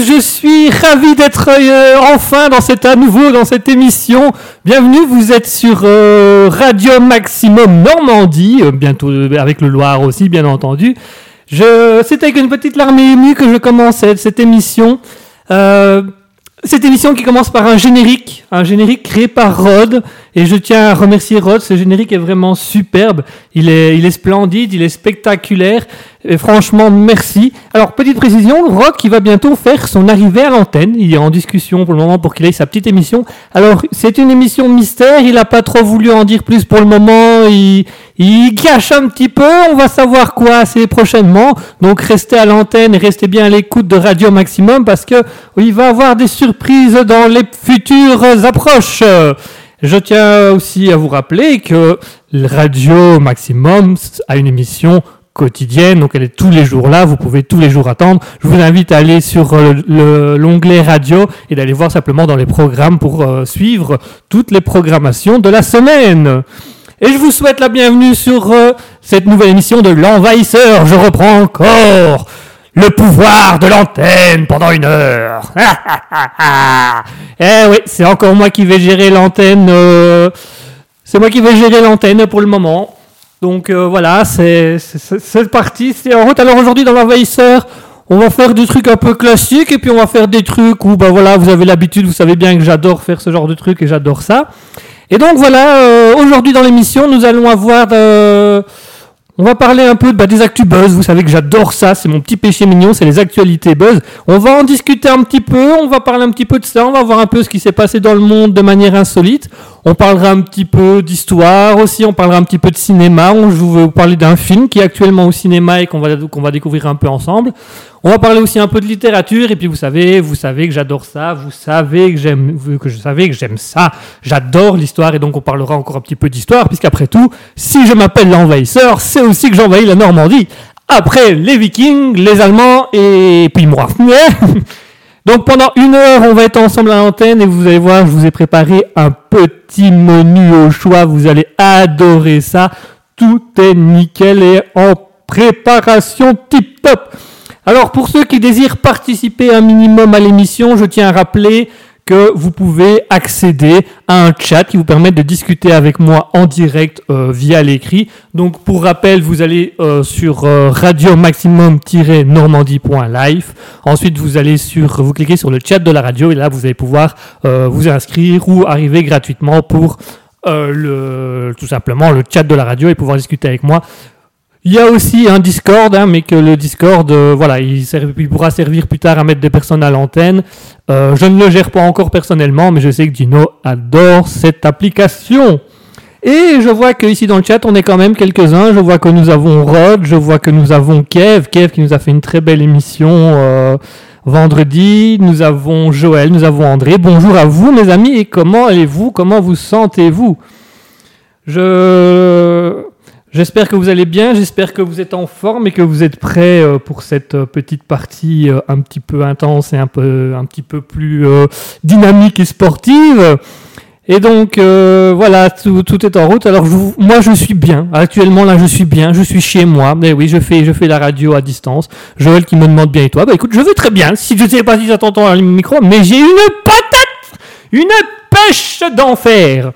je suis ravi d'être euh, enfin dans cette à nouveau dans cette émission. Bienvenue, vous êtes sur euh, Radio Maximum Normandie, euh, bientôt avec le Loir aussi bien entendu. C'est avec une petite larme émue que je commence cette, émission. Cette émission qui commence par un générique, un générique créé par Rod, et je tiens à remercier Rod, ce générique est vraiment superbe, il est splendide, il est spectaculaire, et franchement merci. Alors petite précision, Rock il va bientôt faire son arrivée à l'antenne, il est en discussion pour le moment pour qu'il ait sa petite émission. Alors c'est une émission mystère, il n'a pas trop voulu en dire plus pour le moment, il, il cache un petit peu, on va savoir quoi assez prochainement. Donc restez à l'antenne et restez bien à l'écoute de Radio Maximum parce que il va avoir des surprises dans les futures approches. Je tiens aussi à vous rappeler que Radio Maximum a une émission quotidienne, donc elle est tous les jours là, vous pouvez tous les jours attendre. Je vous invite à aller sur euh, le- l'onglet radio et d'aller voir simplement dans les programmes pour euh, suivre toutes les programmations de la semaine. Et je vous souhaite la bienvenue sur euh, cette nouvelle émission de l'envahisseur. Je reprends encore le pouvoir de l'antenne pendant une heure. eh oui, c'est encore moi qui vais gérer l'antenne. c'est moi qui vais gérer l'antenne pour le moment. Donc euh, voilà, c'est parti, c'est en route. Alors aujourd'hui dans l'envahisseur, on va faire des trucs un peu classiques et puis on va faire des trucs où bah voilà, vous avez l'habitude, vous savez bien que j'adore faire ce genre de trucs et j'adore ça. Et donc voilà, euh, aujourd'hui dans l'émission, nous allons avoir euh, on va parler un peu bah, des actus buzz. Vous savez que j'adore ça, c'est mon petit péché mignon, c'est les actualités buzz. On va en discuter un petit peu, on va parler un petit peu de ça, on va voir un peu ce qui s'est passé dans le monde de manière insolite. On parlera un petit peu d'histoire aussi, on parlera un petit peu de cinéma. On, je vais vous parler d'un film qui est actuellement au cinéma et qu'on va, qu'on va découvrir un peu ensemble. On va parler aussi un peu de littérature et puis vous savez, vous savez que j'adore ça, vous savez que j'aime, que je savais que j'aime ça. J'adore l'histoire et donc on parlera encore un petit peu d'histoire puisqu'après tout, si je m'appelle l'envahisseur, c'est aussi que j'envahis la Normandie. Après les Vikings, les Allemands et puis moi. Donc pendant une heure, on va être ensemble à l'antenne et vous allez voir, je vous ai préparé un petit menu au choix. Vous allez adorer ça. Tout est nickel et en préparation tip top. Alors pour ceux qui désirent participer un minimum à l'émission, je tiens à rappeler que vous pouvez accéder à un chat qui vous permet de discuter avec moi en direct euh, via l'écrit. Donc pour rappel, vous allez euh, sur euh, radio maximum-normandie.live. Ensuite, vous allez sur, vous cliquez sur le chat de la radio et là, vous allez pouvoir vous inscrire ou arriver gratuitement pour le, tout simplement le chat de la radio et pouvoir discuter avec moi. Il y a aussi un Discord, hein, mais que le Discord, euh, voilà, il, pourra servir plus tard à mettre des personnes à l'antenne. Euh, je ne le gère pas encore personnellement, mais je sais que Dino adore cette application. Et je vois que ici dans le chat, on est quand même quelques-uns. Je vois que nous avons Rod, je vois que nous avons Kev, Kev qui nous a fait une très belle émission euh, vendredi. Nous avons Joël, nous avons André. Bonjour à vous, mes amis, et comment allez-vous? Comment vous sentez-vous? Je J'espère que vous allez bien, j'espère que vous êtes en forme et que vous êtes prêts euh, pour cette euh, petite partie euh, un petit peu intense et un, peu, un petit peu plus dynamique et sportive. Et donc voilà, tout, est en route. Alors moi je suis bien. Actuellement là je suis bien, je suis chez moi. Mais oui, je fais, je fais la radio à distance. Joël qui me demande bien et toi Bah écoute, je vais très bien. Si je sais pas si ça t'entend à le micro, mais j'ai une patate, une pêche d'enfer.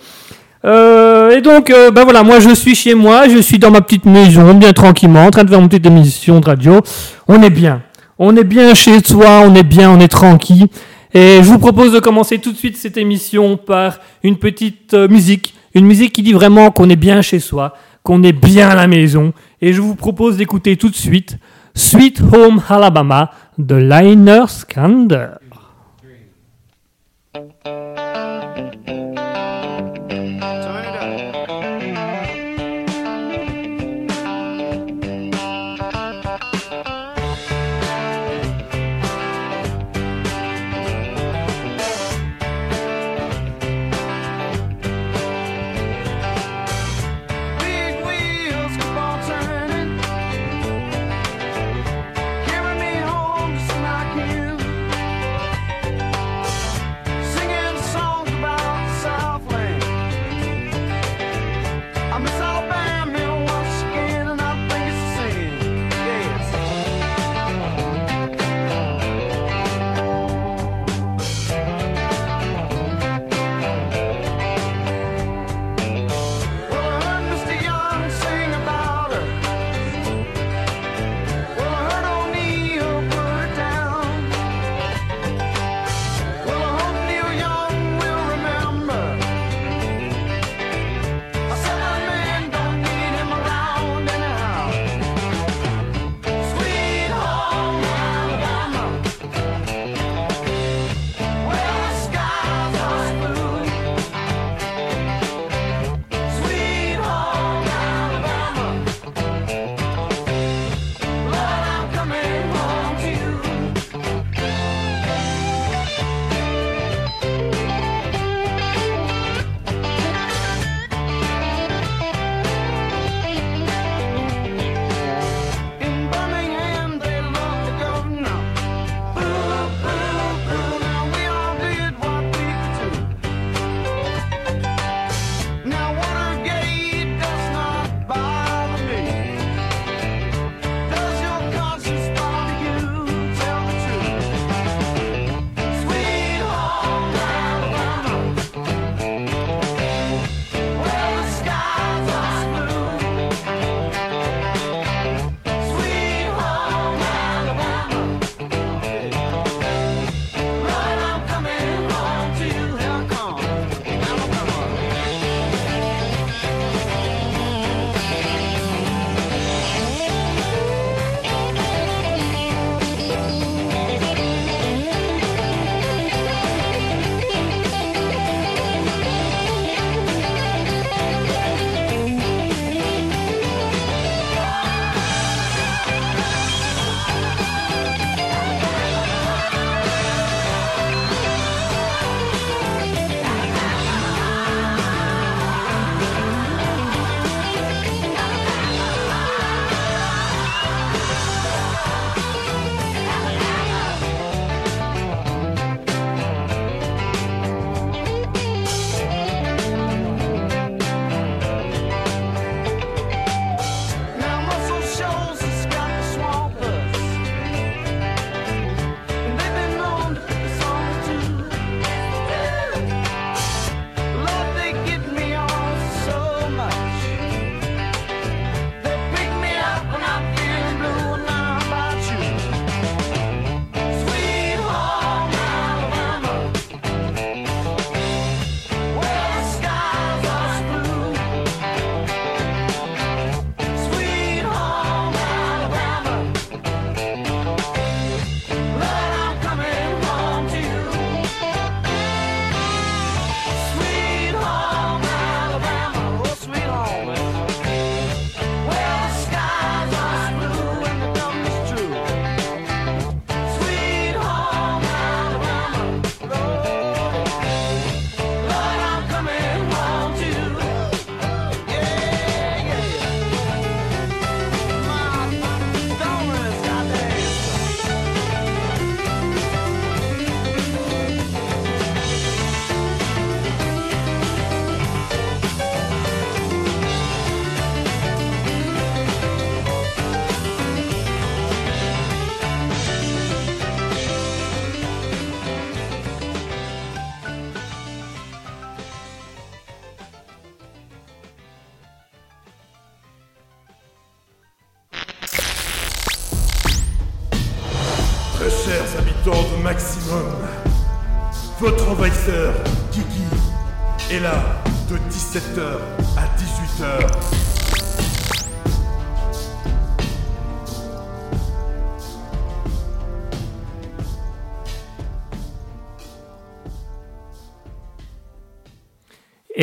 Euh, et donc, euh, ben voilà, moi je suis chez moi, je suis dans ma petite maison, bien tranquillement, en train de faire mon petite émission de radio. On est bien. On est bien chez soi, on est bien, on est tranquille. Et je vous propose de commencer tout de suite cette émission par une petite euh, musique. Une musique qui dit vraiment qu'on est bien chez soi, qu'on est bien à la maison. Et je vous propose d'écouter tout de suite Sweet Home Alabama de Liner Skander.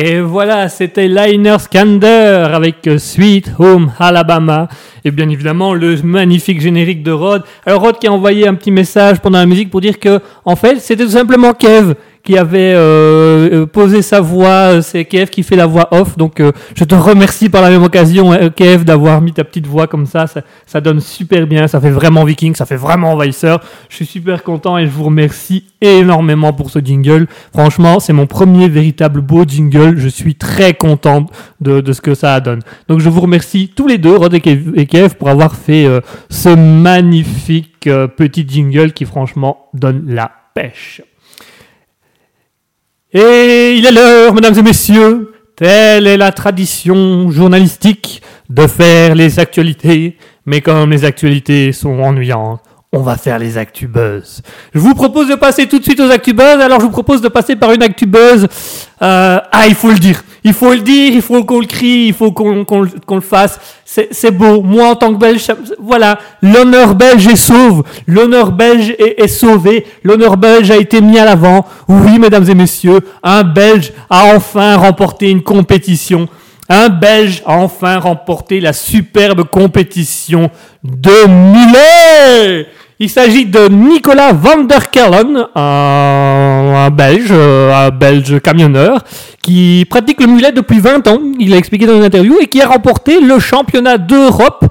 Et voilà, c'était Liner Skander avec Sweet Home Alabama. Et bien évidemment, le magnifique générique de Rod. Alors Rod qui a envoyé un petit message pendant la musique pour dire que, en fait, c'était tout simplement Kev qui avait euh, euh, posé sa voix. C'est Kev qui fait la voix off. Donc, euh, je te remercie par la même occasion, euh, Kev, d'avoir mis ta petite voix comme ça. ça. donne super bien. Ça fait vraiment viking. Ça fait vraiment envahisseur. Je suis super content et je vous remercie énormément pour ce jingle. Franchement, c'est mon premier véritable beau jingle. Je suis très content de, ce que ça donne. Donc, je vous remercie tous les deux, Rod et Kev, pour avoir fait euh, ce magnifique euh, petit jingle qui, franchement, donne la pêche. Et il est l'heure, mesdames et messieurs, telle est la tradition journalistique de faire les actualités, mais comme les actualités sont ennuyantes, on va faire les actubuzz. Je vous propose de passer tout de suite aux actubuzz, alors je vous propose de passer par une actubuzz. Euh, ah, il faut le dire, il faut le dire, il faut qu'on le crie, il faut qu'on le- fasse. C'est beau. Moi, en tant que Belge, voilà, l'honneur belge est sauve. L'honneur belge est, est sauvé. L'honneur belge a été mis à l'avant. Oui, mesdames et messieurs, un Belge a enfin remporté une compétition. Un Belge a enfin remporté la superbe compétition de Mulet. Il s'agit de Nicolas van der Kellen, un, Belge, euh, un Belge camionneur, qui pratique le mulet depuis 20 ans, il a expliqué dans une interview, et qui a remporté le championnat d'Europe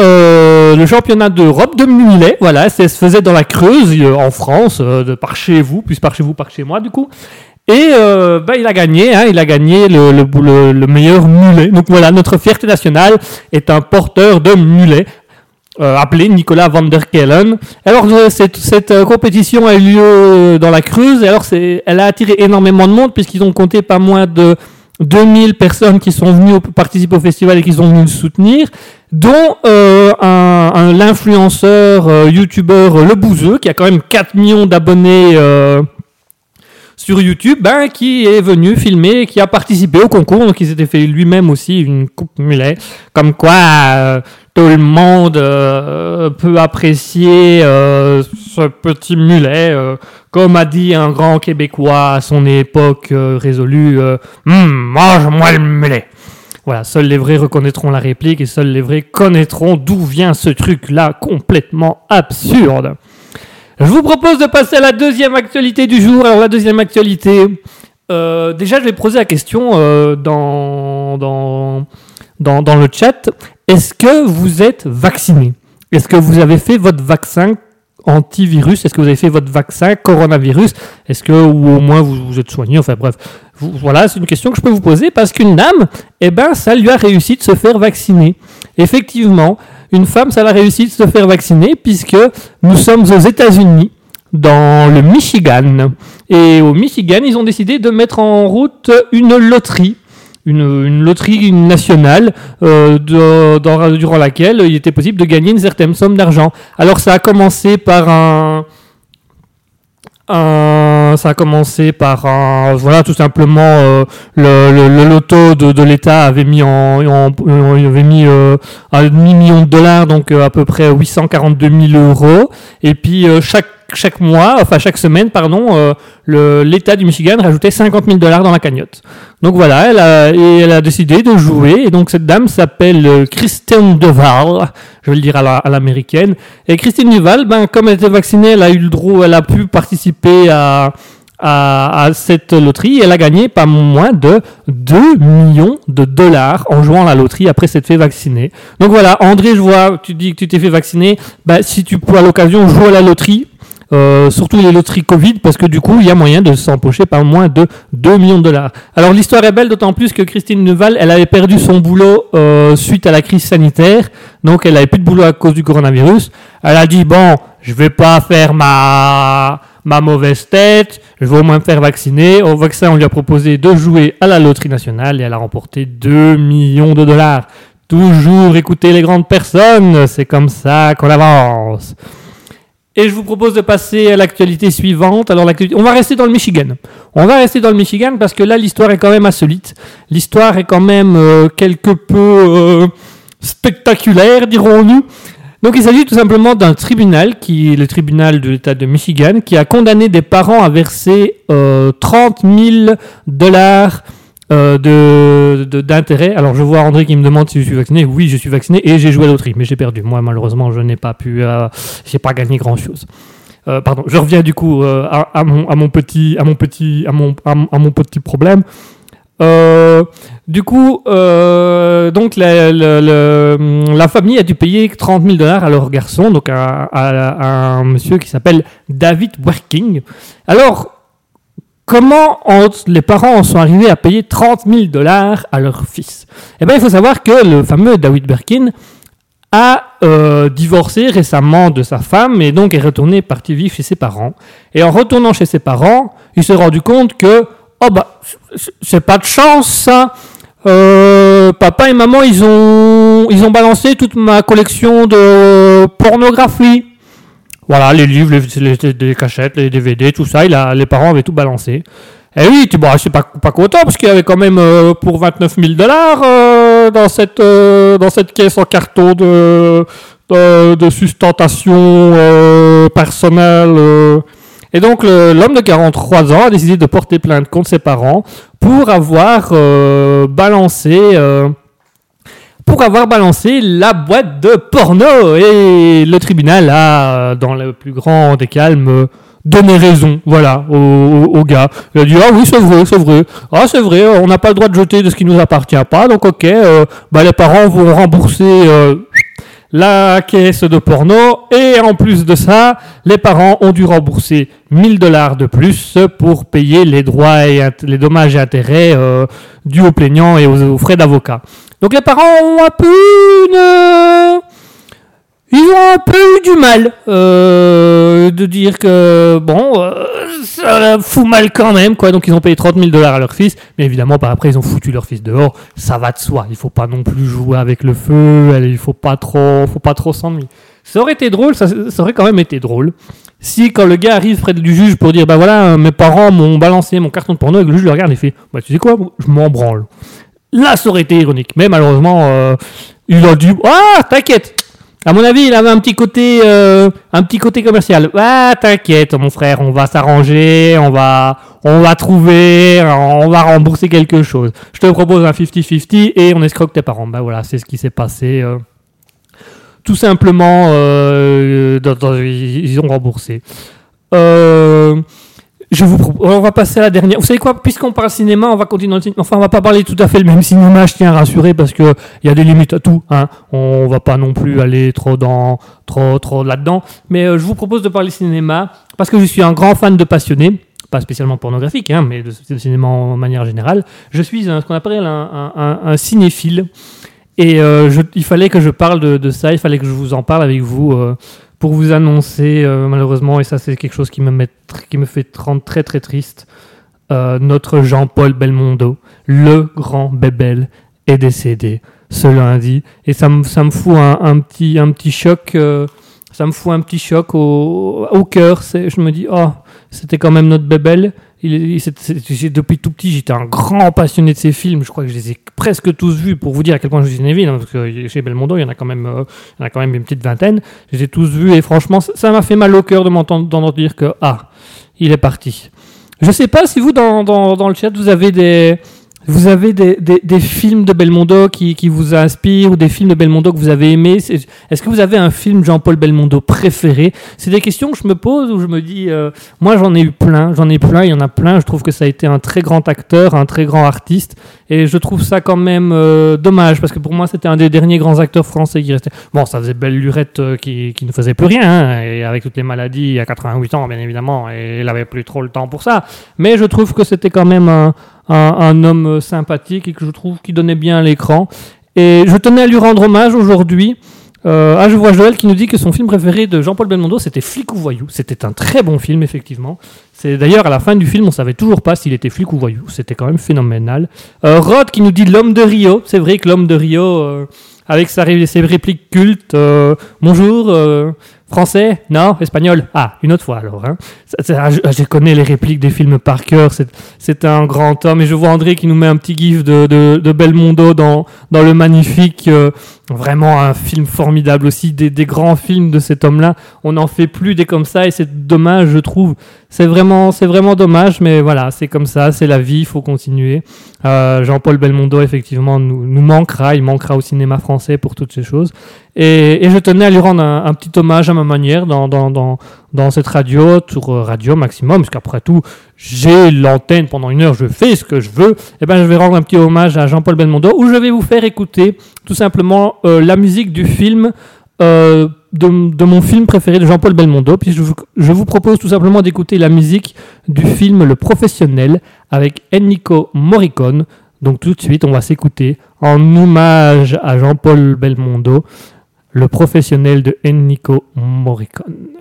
euh, le championnat d'Europe de mulet, voilà, ça se faisait dans la Creuse, euh, en France, de par chez vous, plus par chez vous, par chez moi, du coup. Et bah, il a gagné, hein, il a gagné le meilleur mulet. Donc voilà, notre fierté nationale est un porteur de mulet. Euh, appelé Nicolas van der Kellen. Alors euh, cette, cette euh, compétition a eu lieu euh, dans la Creuse et alors elle a attiré énormément de monde puisqu'ils ont compté pas moins de 2000 personnes qui sont venues participer au festival et qui sont venues le soutenir, dont euh, un, un- l'influenceur euh, youtubeur Le Bouzeux qui a quand même 4 millions d'abonnés sur YouTube, ben, qui est venu filmer, qui a participé au concours, donc il s'était fait lui-même aussi une coupe mulet, comme quoi euh, tout le monde euh, peut apprécier euh, ce petit mulet, euh, comme a dit un grand Québécois à son époque euh, résolue, euh, Hum, mange-moi le mulet. Voilà, seuls les vrais reconnaîtront la réplique et seuls les vrais connaîtront d'où vient ce truc-là complètement absurde. Je vous propose de passer à la deuxième actualité du jour. Alors la deuxième actualité, euh, déjà je vais poser la question euh, dans, dans, dans, le chat. Est-ce que vous êtes vacciné? Est-ce que vous avez fait votre vaccin antivirus? Est-ce que vous avez fait votre vaccin coronavirus? Est-ce que, ou au moins vous vous êtes soigné? Enfin bref, voilà, c'est une question que je peux vous poser parce qu'une dame, eh ben, ça lui a réussi de se faire vacciner. Effectivement, une femme, ça l'a réussi de se faire vacciner puisque nous sommes aux États-Unis, dans le Michigan. Et au Michigan, ils ont décidé de mettre en route une loterie. Une, loterie nationale euh, durant laquelle il était possible de gagner une certaine somme d'argent. Alors ça a commencé par un, ça a commencé par un, voilà tout simplement euh, le, le, le loto de, de l'État avait mis en, en- avait mis euh, un demi million de dollars donc euh, à peu près 842 000 euros. Et puis euh, chaque chaque mois, enfin chaque semaine, pardon, euh, l'État du Michigan rajoutait 50 000 dollars dans la cagnotte. Donc voilà, elle a, décidé de jouer. Et donc cette dame s'appelle euh, Christine Duval, je vais le dire à la- à l'américaine. et Christine Duval, ben, comme elle était vaccinée, elle a eu le droit, elle a pu participer à, cette loterie. Elle a gagné pas moins de 2 millions de dollars en jouant à la loterie après s'être fait vacciner. Donc voilà, André, je vois, tu dis que tu t'es fait vacciner. Ben, si tu peux l'occasion jouer à la loterie, euh, surtout les loteries Covid, parce que du coup, il y a moyen de s'empocher par moins de 2 millions de dollars. Alors l'histoire est belle, d'autant plus que Christine Nuval, elle avait perdu son boulot euh, suite à la crise sanitaire, donc elle avait plus de boulot à cause du coronavirus. Elle a dit, bon, je vais pas faire ma, ma mauvaise tête, je vais au moins me faire vacciner. Au vaccin, on lui a proposé de jouer à la loterie nationale et elle a remporté 2 millions de dollars. Toujours écouter les grandes personnes, c'est comme ça qu'on avance. Et je vous propose de passer à l'actualité suivante. Alors, on va rester dans le Michigan. On va rester dans le Michigan parce que là, l'histoire est quand même insolite. L'histoire est quand même euh, quelque peu euh, spectaculaire, dirons-nous. Donc, il s'agit tout simplement d'un tribunal, qui est le tribunal de l'État de Michigan, qui a condamné des parents à verser euh, 30 000 dollars euh, d'intérêt. Alors je vois André qui me demande si je suis vacciné. Oui, je suis vacciné et j'ai joué à loterie, mais j'ai perdu. Moi, malheureusement, je n'ai pas pu, euh, j'ai pas gagné grand chose. euh, pardon, je reviens du coup euh, à, mon, petit, à mon petit, à mon, à, mon- petit problème. Euh, du coup, donc la, famille a dû payer 30 000 dollars à leur garçon, donc à un monsieur qui s'appelle David Working. Alors, comment les parents en sont arrivés à payer 30 000 dollars à leur fils Eh bien, il faut savoir que le fameux David Birkin a euh, divorcé récemment de sa femme et donc est retourné parti vivre chez ses parents. Et en retournant chez ses parents, il s'est rendu compte que oh bah c'est pas de chance ça. Euh, papa et maman ils ont ils ont balancé toute ma collection de pornographie. Voilà les livres, les, les- les cachettes, les DVD, tout ça. Il a, les parents avaient tout balancé. Et oui, tu bon, c'est pas, pas content parce qu'il y avait quand même euh, pour 29 000 dollars euh, dans cette euh, dans cette caisse en carton de de, de sustentation euh, personnelle. euh. Et donc l'homme de 43 ans a décidé de porter plainte contre ses parents pour avoir euh, balancé pour avoir balancé la boîte de porno. Et le tribunal a euh, dans le plus grand des calmes euh, donné raison voilà au, gars. Il a dit ah oui c'est vrai c'est vrai. Ah c'est vrai on n'a pas le droit de jeter de ce qui nous appartient pas donc ok euh, bah les parents vont rembourser euh, la caisse de porno. Et en plus de ça, les parents ont dû rembourser 1000 dollars de plus pour payer les droits et les dommages et intérêts euh, dus aux plaignants et aux frais d'avocat. Donc les parents ont un peu eu du mal euh, de dire que bon, euh, ça fout mal quand même quoi. Donc ils ont payé 30 000 dollars à leur fils, mais évidemment après ils ont foutu leur fils dehors. Ça va de soi. Il faut pas non plus jouer avec le feu. Il faut pas trop, faut pas trop s'ennuyer. Ça aurait été drôle, ça, aurait quand même été drôle. Si quand le gars arrive près du juge pour dire bah voilà mes parents m'ont balancé mon carton de porno et que le juge le regarde et fait bah tu sais quoi je m'en branle. Là ça aurait été ironique. Mais malheureusement euh, il a dit ah t'inquiète à mon avis, il avait un petit côté, euh, un petit côté commercial. Ah, t'inquiète, mon frère, on va s'arranger, on va, on va trouver, on va rembourser quelque chose. Je te propose un 50-50 et on escroque tes parents. Bah voilà, c'est ce qui s'est passé. euh. Tout simplement, ils ont remboursé. Euh, je vous propose, on va passer à la dernière. Vous savez quoi? Puisqu'on parle cinéma, on va continuer. Enfin, on va pas parler tout à fait le même cinéma, je tiens à rassurer, parce que il y a des limites à tout. Hein. On va pas non plus aller trop dans, trop, trop là-dedans. Mais euh, je vous propose de parler cinéma parce que je suis un grand fan de passionné. Pas spécialement pornographique, hein, mais de, cinéma en manière générale. Je suis un- ce qu'on appelle un, cinéphile. Et euh, il fallait que je parle de, de ça, il fallait que je vous en parle avec vous euh, pour vous annoncer, euh, malheureusement, et ça c'est quelque chose qui me, met, qui me fait rendre très très triste, euh, notre Jean-Paul Belmondo, le grand Bébel, est décédé ce lundi. Et ça me, ça me fout un, petit, un petit choc, euh, ça me fout un petit choc au, au cœur. Je me dis, oh, c'était quand même notre Bébel. Depuis tout petit, j'étais un grand passionné de ces films. Je crois que je les ai presque tous vus pour vous dire à quel point je suis cinéphile. hein, parce que chez Belmondo, il y en a quand même, euh, il y en a quand même une petite vingtaine. Je les ai tous vus et franchement, ça- m'a fait mal au cœur de m'entendre dire que ah, il est parti. Je sais pas si vous dans le chat vous avez des vous avez des, des, des films de Belmondo qui, qui vous inspirent ou des films de Belmondo que vous avez aimés? Est-ce que vous avez un film Jean-Paul Belmondo préféré? C'est des questions que je me pose où je me dis, euh, moi j'en ai eu plein, j'en ai plein, il y en a plein. Je trouve que ça a été un très grand acteur, un très grand artiste, et je trouve ça quand même euh, dommage parce que pour moi c'était un des derniers grands acteurs français qui restait. Bon, ça faisait belle lurette euh, qui, qui ne faisait plus rien, hein, et avec toutes les maladies à 88 ans bien évidemment, et il avait plus trop le temps pour ça. Mais je trouve que c'était quand même un, un, un homme euh, sympathique et que je trouve qui donnait bien à l'écran. Et je tenais à lui rendre hommage aujourd'hui. Euh, ah, je vois Joël qui nous dit que son film préféré de Jean-Paul Belmondo, c'était Flic ou Voyou. C'était un très bon film, effectivement. C'est d'ailleurs à la fin du film, on savait toujours pas s'il était flic ou voyou. C'était quand même phénoménal. Euh, Rod qui nous dit l'homme de Rio. C'est vrai que l'homme de Rio, euh, avec sa, ses répliques cultes. bonjour, français, non, espagnol? Ah, une autre fois alors. Hein. Ça- ah, je, connais les répliques des films par cœur. C'est un grand homme. Et je vois André qui nous met un petit gif de, de, de Belmondo dans, dans le magnifique. euh, vraiment un film formidable aussi. Des, des grands films de cet homme-là. On n'en fait plus des comme ça et c'est dommage, je trouve. C'est vraiment, c'est vraiment dommage, mais voilà, c'est comme ça, c'est la vie, il faut continuer. Euh, Jean-Paul Belmondo, effectivement, nous, nous manquera, il manquera au cinéma français pour toutes ces choses. Et, et je tenais à lui rendre un, un petit hommage à ma manière dans, dans, dans, dans cette radio, sur euh, Radio Maximum, parce qu'après tout, j'ai l'antenne pendant une heure, je fais ce que je veux, et ben je vais rendre un petit hommage à Jean-Paul Belmondo, où je vais vous faire écouter tout simplement euh, la musique du film, euh, de, de mon film préféré de Jean-Paul Belmondo, puis je vous, je vous propose tout simplement d'écouter la musique du film Le Professionnel avec Enrico Morricone. Donc tout de suite, on va s'écouter en hommage à Jean-Paul Belmondo, Le Professionnel de Enrico Morricone.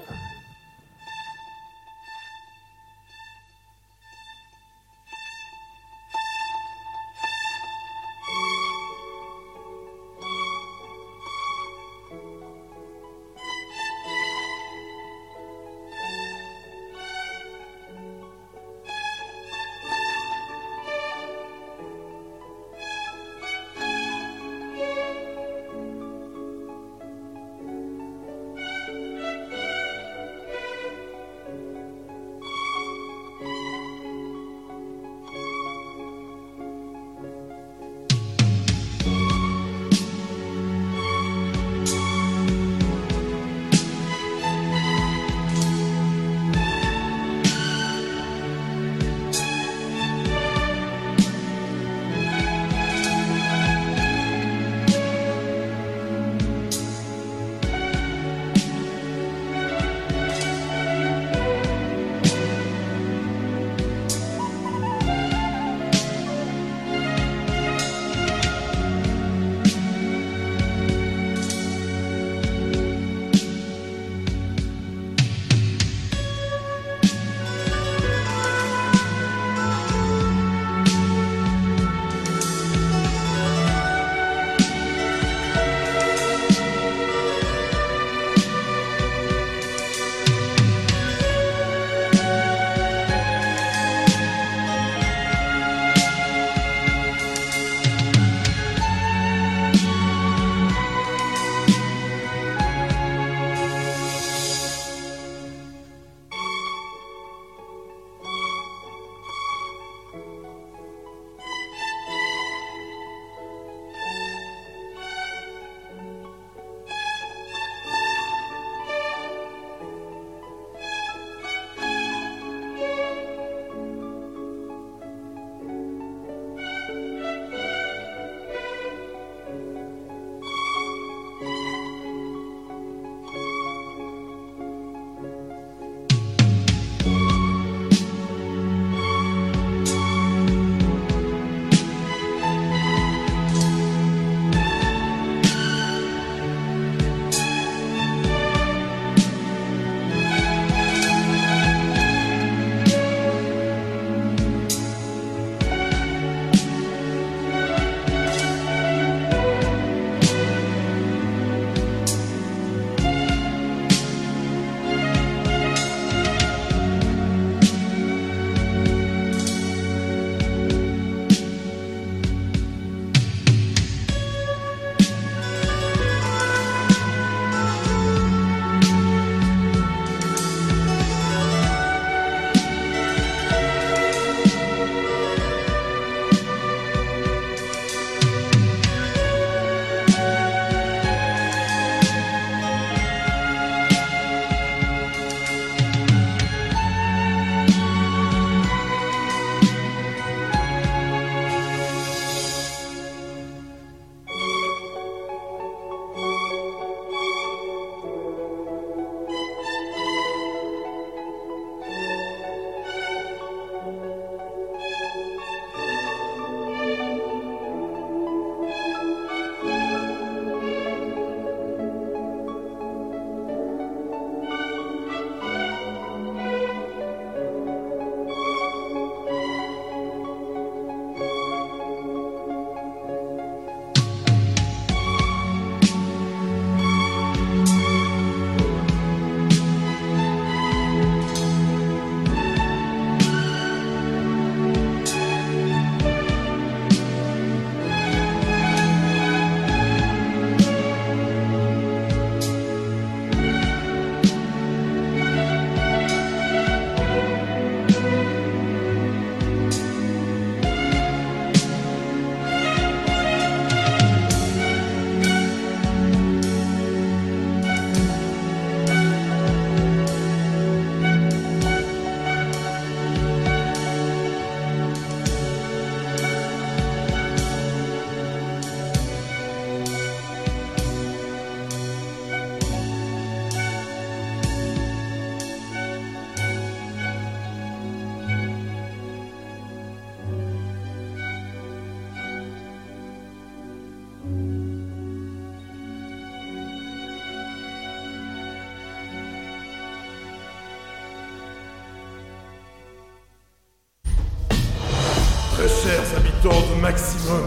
Au maximum.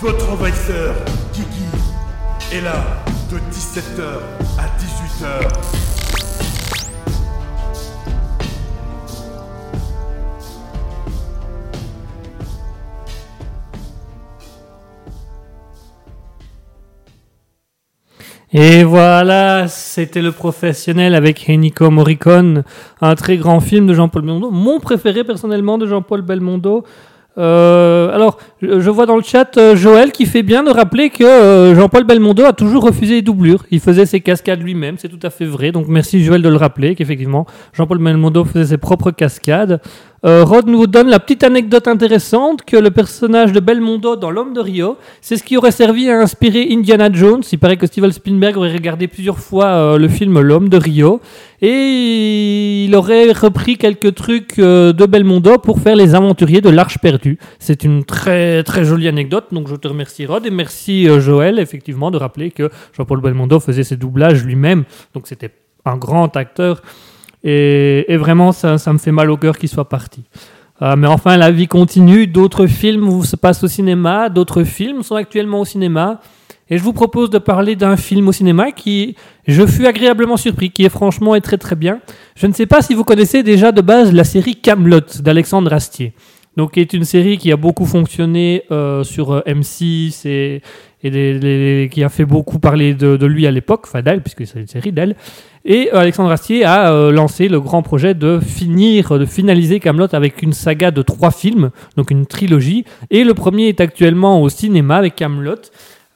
Votre envahisseur, Kiki, est là de 17h à 18h. Et voilà, c'était le professionnel avec Ennio Morricone, un très grand film de Jean-Paul Belmondo, mon préféré personnellement de Jean-Paul Belmondo. Euh, alors, je vois dans le chat euh, Joël qui fait bien de rappeler que euh, Jean-Paul Belmondo a toujours refusé les doublures. Il faisait ses cascades lui-même, c'est tout à fait vrai. Donc merci Joël de le rappeler qu'effectivement Jean-Paul Belmondo faisait ses propres cascades. Euh, Rod nous donne la petite anecdote intéressante que le personnage de Belmondo dans L'Homme de Rio, c'est ce qui aurait servi à inspirer Indiana Jones. Il paraît que Steven Spielberg aurait regardé plusieurs fois euh, le film L'Homme de Rio et il aurait repris quelques trucs euh, de Belmondo pour faire les aventuriers de l'Arche perdue. C'est une très très jolie anecdote, donc je te remercie Rod et merci Joël effectivement de rappeler que Jean-Paul Belmondo faisait ses doublages lui-même, donc c'était un grand acteur et, vraiment ça, ça me fait mal au cœur qu'il soit parti. Euh, mais enfin, la vie continue. D'autres films se passent au cinéma, d'autres films sont actuellement au cinéma. Et je vous propose de parler d'un film au cinéma qui, je fus agréablement surpris, qui est franchement est très très bien. Je ne sais pas si vous connaissez déjà de base la série Camelot d'Alexandre Astier. Donc, qui est une série qui a beaucoup fonctionné euh, sur euh, M6 et, qui a fait beaucoup parler de, lui à l'époque, enfin d'elle, puisque c'est une série d'elle. Et euh, Alexandre Astier a lancé le grand projet de finir, de finaliser Camelot avec une saga de trois films, donc une trilogie. Et le premier est actuellement au cinéma avec Camelot.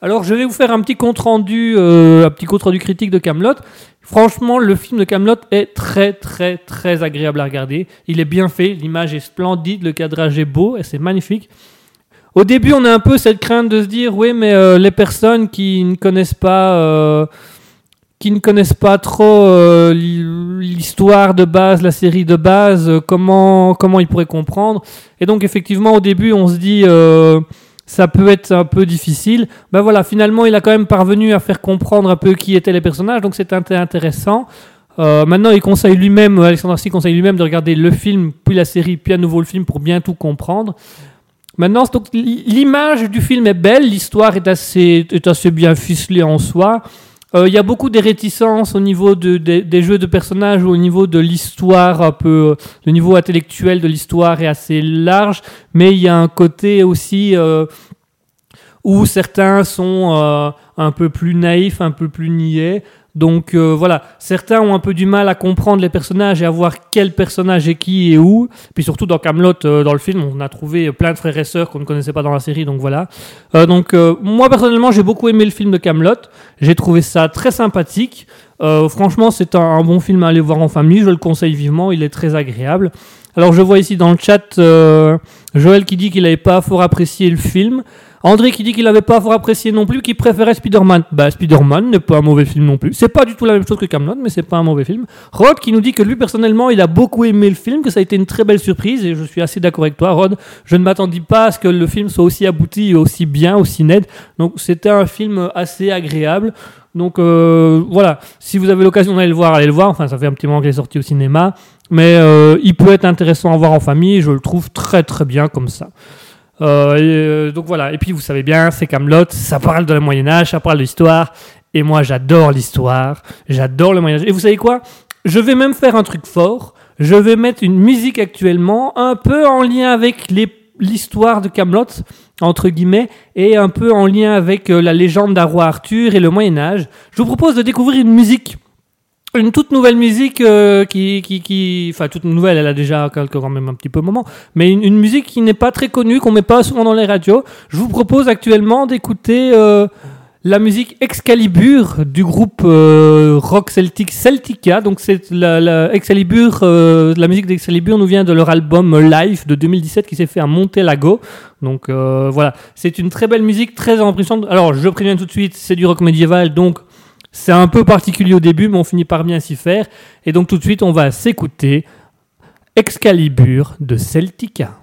Alors je vais vous faire un petit compte rendu, un petit compte rendu critique de Camelot. Franchement, le film de Camelot est très très très agréable à regarder. Il est bien fait, l'image est splendide, le cadrage est beau et c'est magnifique. Au début, on a un peu cette crainte de se dire, oui, mais euh, les personnes qui ne connaissent pas, euh, qui ne connaissent pas trop euh, l'histoire de base, la série de base, comment comment ils pourraient comprendre. Et donc effectivement, au début, on se dit, ça peut être un peu difficile. Ben voilà, finalement, il a quand même parvenu à faire comprendre un peu qui étaient les personnages, donc int- intéressant. Euh, maintenant, il conseille lui-même, Alexandre Astier conseille lui-même de regarder le film, puis la série, puis à nouveau le film pour bien tout comprendre. Maintenant, l'image du film est belle, l'histoire est assez, est assez bien ficelée en soi. Euh, Il y a beaucoup de réticences au niveau de- de- des jeux de personnages ou au niveau de l'histoire, un peu, le niveau intellectuel de l'histoire est assez large, mais il y a un côté aussi euh, où certains sont euh, un peu plus naïfs, un peu plus niais. Donc euh, voilà, certains ont un peu du mal à comprendre les personnages et à voir quel personnage est qui et où. Puis surtout dans Camelot, dans le film, on a trouvé plein de frères et sœurs qu'on ne connaissait pas dans la série. Donc voilà. Euh, donc euh, moi personnellement, j'ai beaucoup aimé le film de Camelot. J'ai trouvé ça très sympathique. Euh, franchement, c'est un, un bon film à aller voir en famille. Je le conseille vivement. Il est très agréable. Alors je vois ici dans le chat euh, Joël qui dit qu'il n'avait pas fort apprécié le film. André qui dit qu'il n'avait pas fort apprécié non plus, qu'il préférait Spider-Man. Bah, Spider-Man n'est pas un mauvais film non plus. C'est pas du tout la même chose que Camelot, mais c'est pas un mauvais film. Rod qui nous dit que lui, personnellement, il a beaucoup aimé le film, que ça a été une très belle surprise, et je suis assez d'accord avec toi, Rod. Je ne m'attendais pas à ce que le film soit aussi abouti, aussi bien, aussi net. Donc, c'était un film assez agréable. Donc, euh, voilà. Si vous avez l'occasion d'aller le voir, allez le voir. Enfin, ça fait un petit moment qu'il est sorti au cinéma. Mais euh, il peut être intéressant à voir en famille, je le trouve très très bien comme ça. Euh, et, euh, donc voilà, et puis vous savez bien, c'est Camelot, ça parle de la Moyen Âge, ça parle de l'histoire, et moi j'adore l'histoire, j'adore le Moyen Âge. Et vous savez quoi? Je vais même faire un truc fort, je vais mettre une musique actuellement un peu en lien avec l'histoire de Camelot entre guillemets et un peu en lien avec euh, la légende d'un roi Arthur et le Moyen Âge. Je vous propose de découvrir une musique une toute nouvelle musique euh, qui, qui, qui, enfin toute nouvelle, elle a déjà quelques quand même un petit peu moment, mais une, musique qui n'est pas très connue, qu'on met pas souvent dans les radios. Je vous propose actuellement d'écouter euh, la musique Excalibur du groupe euh, rock celtique Celtica. Donc c'est la, la Excalibur, euh, la musique d'Excalibur nous vient de leur album Live de 2017 qui s'est fait à Montelago. Donc euh, voilà, c'est une très belle musique, très impressionnante. Alors je préviens tout de suite, c'est du rock médiéval, donc c'est un peu particulier au début, mais on finit par bien s'y faire. Et donc tout de suite, on va s'écouter Excalibur de Celtica.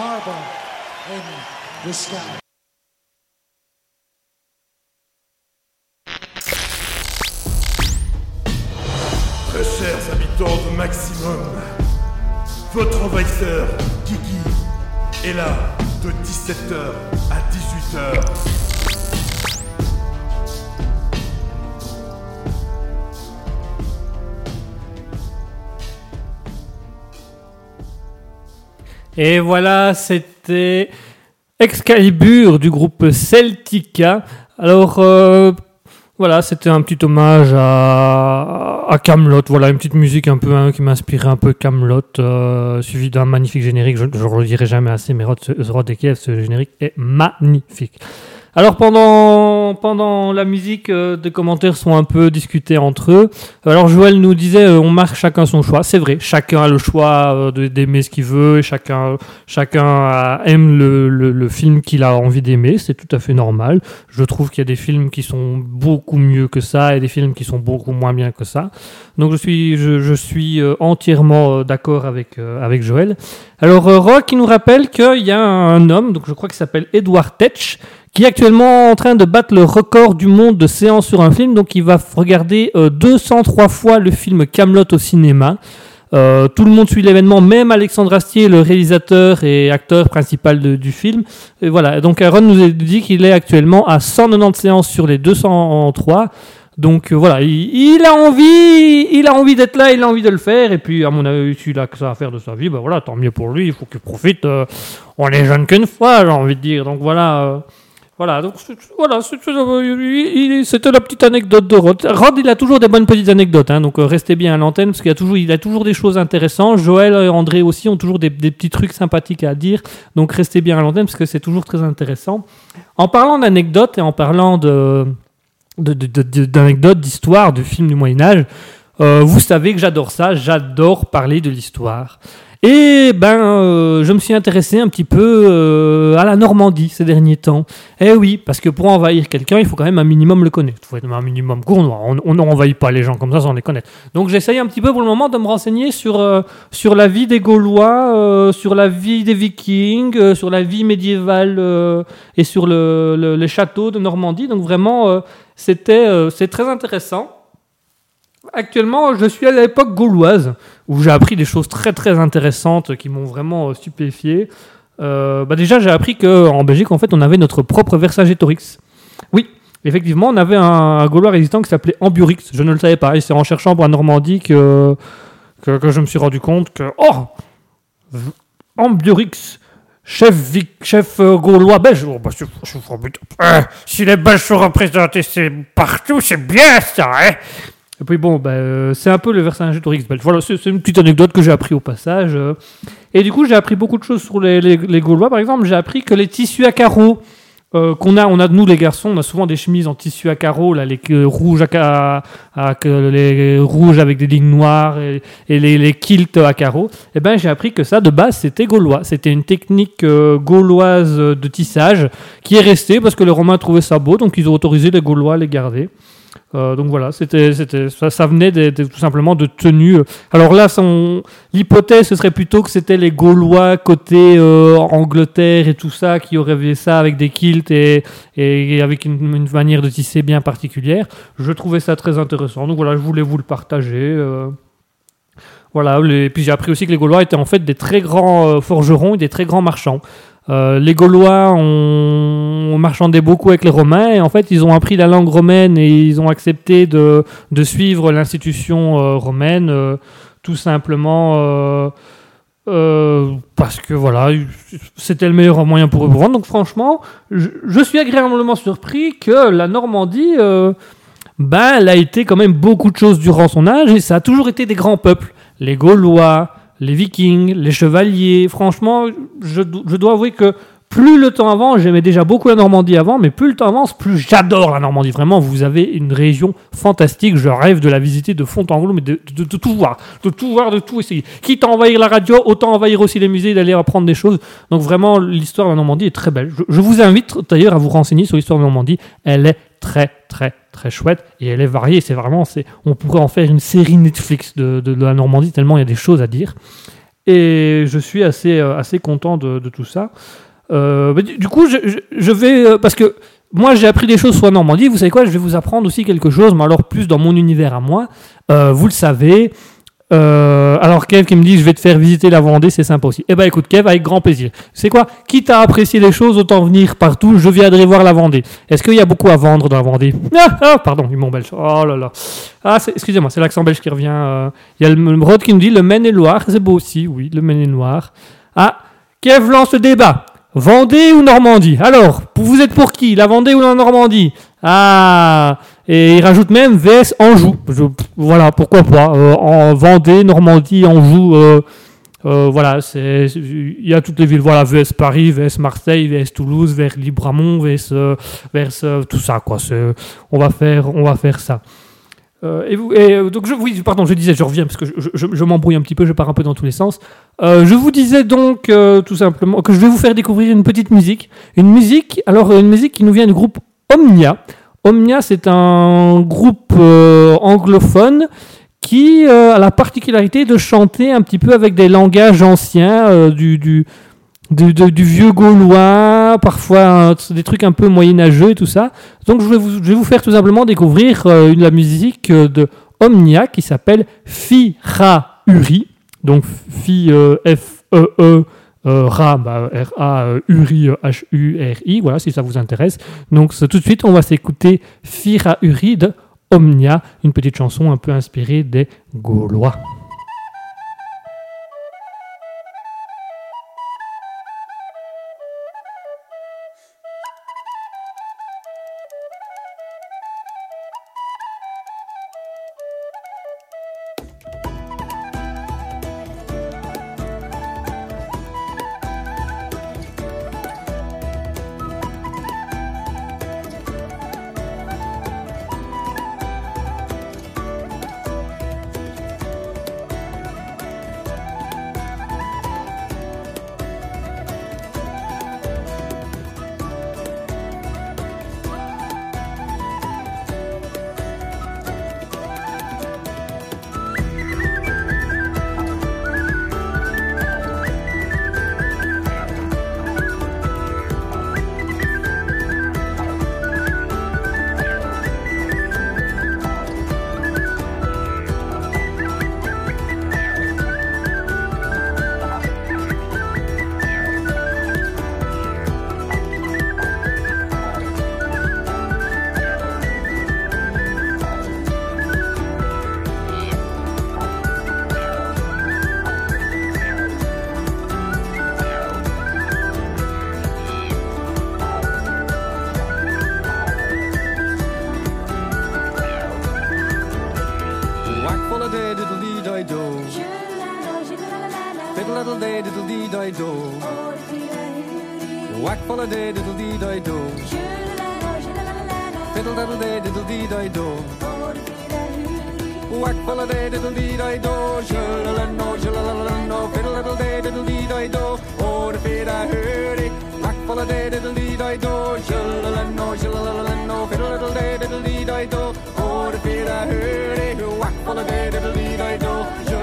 Harbor in the sky. Très chers habitants de Maximum, votre envahisseur, Kiki, est là de 17h Et voilà, c'était Excalibur du groupe Celtica. Alors, euh, voilà, c'était un petit hommage à, à Camelot. Voilà, une petite musique un peu hein, qui m'inspirait un peu Camelot, euh, suivi d'un magnifique générique. Je ne le redirai jamais assez, mais Rod, Rod et Kiev, ce générique est magnifique. Alors pendant, pendant la musique, euh, des commentaires sont un peu discutés entre eux. Alors Joël nous disait, euh, on marque chacun son choix. C'est vrai, chacun a le choix euh, d'aimer ce qu'il veut, et chacun, chacun aime le, le- film qu'il a envie d'aimer. C'est tout à fait normal. Je trouve qu'il y a des films qui sont beaucoup mieux que ça et des films qui sont beaucoup moins bien que ça. Donc je suis, je, suis entièrement d'accord avec, avec Joël. Alors Rock qui nous rappelle qu'il y a un homme, donc je crois qu'il s'appelle Edward Tetch, qui est actuellement en train de battre le record du monde de séances sur un film. Donc il va regarder euh, 203 fois le film Camelot au cinéma. Euh, tout le monde suit l'événement, même Alexandre Astier, le réalisateur et acteur principal du film. Et voilà. Donc Aaron nous a dit qu'il est actuellement à 190 séances sur les 203. Donc euh, voilà, il, a envie, il a envie d'être là, il a envie de le faire. Et puis à mon avis, s'il a que ça à faire de sa vie, bah voilà, tant mieux pour lui. Il faut qu'il profite. euh, on est jeune qu'une fois, j'ai envie de dire. Donc voilà. Voilà, donc voilà, euh, c'était la petite anecdote de Rod. Rod, il a toujours des bonnes petites anecdotes, hein, donc euh, restez bien à l'antenne parce qu'il a toujours, a toujours des choses intéressantes. Joël et André aussi ont toujours des, des petits trucs sympathiques à dire, donc restez bien à l'antenne parce que c'est toujours très intéressant. En parlant d'anecdotes et en parlant de- d'anecdotes, d'histoires, de films du Moyen Âge, euh, vous savez que j'adore ça, j'adore parler de l'histoire. Et ben, euh, je me suis intéressé un petit peu euh, à la Normandie ces derniers temps. Eh oui, parce que pour envahir quelqu'un, il faut quand même un minimum le connaître. Il faut être un minimum gournois. On n'envahit pas les gens comme ça sans les connaître. Donc j'essaye un petit peu pour le moment de me renseigner sur, euh, sur la vie des Gaulois, sur la vie des Vikings, sur la vie médiévale et sur le, le- les châteaux de Normandie. Donc vraiment, c'était c'est très intéressant. Actuellement, je suis à l'époque gauloise, où j'ai appris des choses très très intéressantes qui m'ont vraiment euh, stupéfié. Euh, bah déjà, j'ai appris qu'en Belgique, en fait, on avait notre propre Vercingétorix. Oui, effectivement, on avait un, Gaulois résistant qui s'appelait Amburix. Je ne le savais pas, et c'est en cherchant pour la Normandie que, je me suis rendu compte que... Oh Amburix Chef, vic- chef euh, gaulois belge. Oh, bah. Euh, si les Belges sont représentés partout, c'est bien ça, hein Et puis bon, bah, euh, c'est un peu le Vercingétorix belge. Voilà, c'est une petite anecdote que j'ai appris au passage. euh. Et du coup, j'ai appris beaucoup de choses sur les, Gaulois. Par exemple, j'ai appris que les tissus à carreaux euh, qu'on a, on a nous les garçons, on a souvent des chemises en tissu à carreaux, les rouges avec des lignes noires et, et les, les kilts à carreaux. Eh ben, j'ai appris que ça, de base, c'était gaulois. C'était une technique gauloise de tissage qui est restée parce que les Romains trouvaient ça beau, donc ils ont autorisé les Gaulois à les garder. Euh, donc voilà, c'était, c'était, ça, ça venait tout simplement de tenues. Alors là, son, l'hypothèse, ce serait plutôt que c'était les Gaulois côté euh, Angleterre et tout ça qui auraient fait ça avec des kilts et, et avec une, manière de tisser bien particulière. Je trouvais ça très intéressant. Donc voilà, je voulais vous le partager. euh. Voilà, les- puis j'ai appris aussi que les Gaulois étaient en fait des très grands euh, forgerons et des très grands marchands. Euh, les Gaulois ont, marchandé beaucoup avec les Romains et en fait ils ont appris la langue romaine et ils ont accepté de, suivre l'institution euh, romaine euh, tout simplement parce que voilà c'était le meilleur moyen pour eux de vendre. Donc franchement je, suis agréablement surpris que la Normandie ben, elle a été quand même beaucoup de choses durant son âge et ça a toujours été des grands peuples. Les Gaulois, les Vikings, les Chevaliers. Franchement, je, je dois avouer que plus le temps avance, j'aimais déjà beaucoup la Normandie avant, mais plus le temps avance, plus j'adore la Normandie. Vraiment, vous avez une région fantastique. Je rêve de la visiter de fond en comble, mais de, de- de tout voir, de tout voir, de tout essayer. Quitte à envahir la radio, autant envahir aussi les musées, d'aller apprendre des choses. Donc vraiment, l'histoire de la Normandie est très belle. Je, je vous invite d'ailleurs à vous renseigner sur l'histoire de la Normandie. Elle est très, très, très chouette et elle est variée. C'est vraiment, c'est, on pourrait en faire une série Netflix de, de- la Normandie tellement il y a des choses à dire. Et je suis assez, euh, assez content de, tout ça. Euh, du, coup, je, je- vais euh, parce que moi j'ai appris des choses sur la Normandie. Vous savez quoi? Je vais vous apprendre aussi quelque chose, mais alors plus dans mon univers à moi. Vous le savez. Euh, alors Kev qui me dit je vais te faire visiter la Vendée, c'est sympa aussi. Eh ben écoute Kev, avec grand plaisir. C'est quoi? Quitte à apprécier les choses, autant venir partout. Je viendrai voir la Vendée. Est-ce qu'il y a beaucoup à vendre dans la Vendée? Ah, ah, pardon, m'ont belge. Oh là là. Ah, excusez-moi, c'est l'accent belge qui revient. euh. Il y a le, Rod qui me dit le Maine-et-Loire, c'est beau aussi, oui, le Maine-et-Loire. Ah, Kev lance le débat. Vendée ou Normandie? Alors, vous êtes pour qui? La Vendée ou la Normandie? Ah Et il rajoute même VS Anjou. Voilà, pourquoi pas. Euh, en Vendée, Normandie, Anjou. euh, euh, voilà, il y a toutes les villes. Voilà, VS Paris, VS Marseille, VS Toulouse, vers Libramont, VS, tout ça quoi. On va faire, on va faire ça. Et vous, donc je, oui, pardon, je disais, je reviens parce que je, m'embrouille un petit peu, je pars un peu dans tous les sens. Je vous disais donc tout simplement que je vais vous faire découvrir une petite musique, une musique, alors une musique qui nous vient du groupe Omnia. Omnia, c'est un groupe euh, anglophone qui euh, a la particularité de chanter un petit peu avec des langages anciens, euh, du, du, du, vieux gaulois, parfois euh, des trucs un peu moyenâgeux et tout ça. Donc je vais vous, je vais vous faire tout simplement découvrir la musique de Omnia qui s'appelle Fira Uri. Donc Fi euh, F-E-E. Euh, Ra, bah, R-A, euh, Uri, euh, H-U-R-I, voilà, si ça vous intéresse. Donc, tout de suite, on va s'écouter Fira Uri de Omnia, une petite chanson un peu inspirée des Gaulois. holiday, diddle dee di do. Fiddle diddle day, diddle dee di do. Whack holiday, diddle dee di do. Shulalano, shulalano, fiddle diddle day, diddle dee di do. Oh, the fit I heard it. Whack holiday, diddle dee di do. Shulalano, shulalano, fiddle diddle day, diddle dee di do. Oh, the fit I heard it. Whack holiday, diddle dee di do.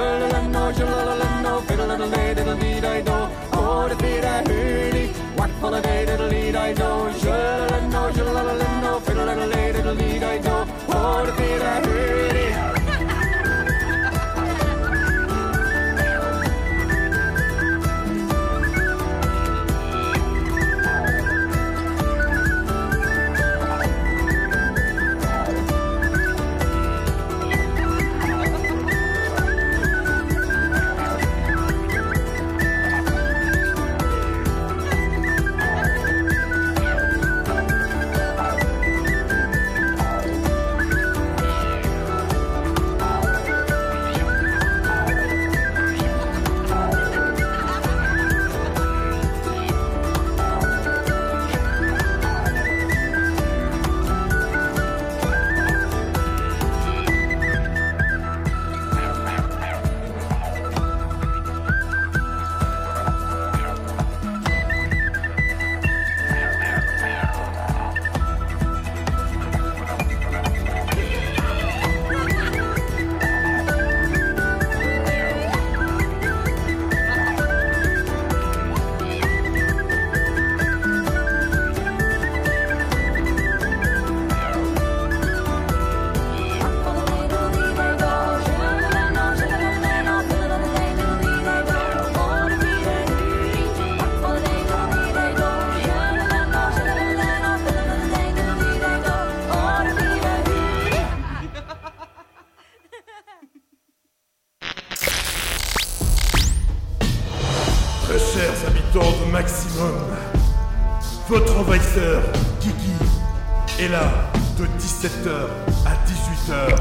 Est là de 17h à 18h.